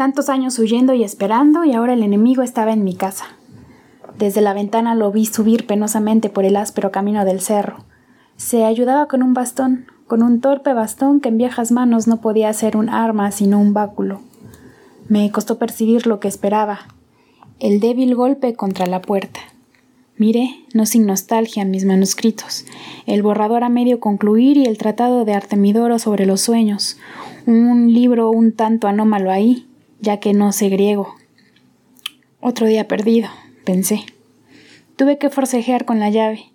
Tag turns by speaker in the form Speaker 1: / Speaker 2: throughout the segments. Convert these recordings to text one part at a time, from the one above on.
Speaker 1: Tantos años huyendo y esperando y ahora el enemigo estaba en mi casa. Desde la ventana lo vi subir penosamente por el áspero camino del cerro. Se ayudaba con un bastón, con un torpe bastón que en viejas manos no podía ser un arma sino un báculo. Me costó percibir lo que esperaba, el débil golpe contra la puerta. Miré, no sin nostalgia, mis manuscritos, el borrador a medio concluir y el tratado de Artemidoro sobre los sueños, un libro un tanto anómalo ahí, ya que no sé griego. Otro día perdido, pensé. Tuve que forcejear con la llave.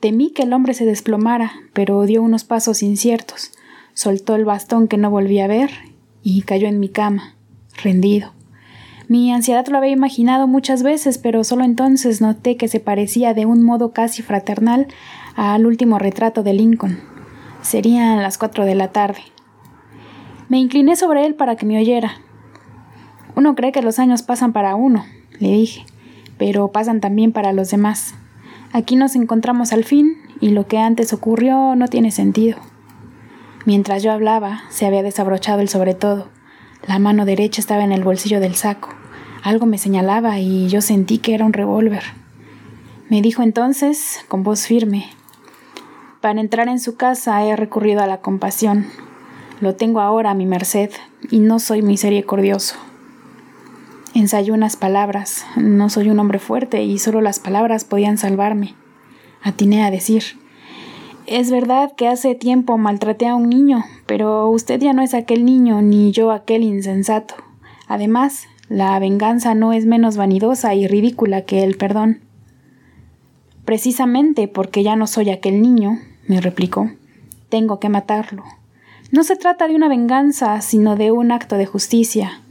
Speaker 1: Temí que el hombre se desplomara, pero dio unos pasos inciertos, soltó el bastón que no volví a ver y cayó en mi cama, rendido. Mi ansiedad lo había imaginado muchas veces, pero solo entonces noté que se parecía de un modo casi fraternal al último retrato de Lincoln. Serían las cuatro de la tarde. Me incliné sobre él para que me oyera. Uno cree que los años pasan para uno, le dije, pero pasan también para los demás. Aquí nos encontramos al fin y lo que antes ocurrió no tiene sentido. Mientras yo hablaba, se había desabrochado el sobre todo. La mano derecha estaba en el bolsillo del saco. Algo me señalaba y yo sentí que era un revólver. Me dijo entonces, con voz firme, para entrar en su casa he recurrido a la compasión. Lo tengo ahora a mi merced y no soy misericordioso. Ensayé unas palabras. No soy un hombre fuerte y solo las palabras podían salvarme. Atiné a decir Es verdad que hace tiempo maltraté a un niño, pero usted ya no es aquel niño ni yo aquel insensato. Además, la venganza no es menos vanidosa y ridícula que el perdón. Precisamente porque ya no soy aquel niño, me replicó, tengo que matarlo. No se trata de una venganza, sino de un acto de justicia.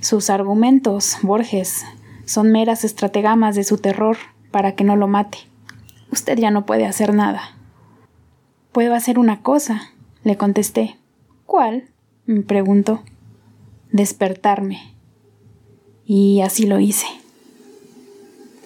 Speaker 1: Sus argumentos, Borges, son meras estrategamas de su terror para que no lo mate. Usted ya no puede hacer nada. Puedo hacer una cosa, le contesté. ¿Cuál? me preguntó. Despertarme. Y así lo hice.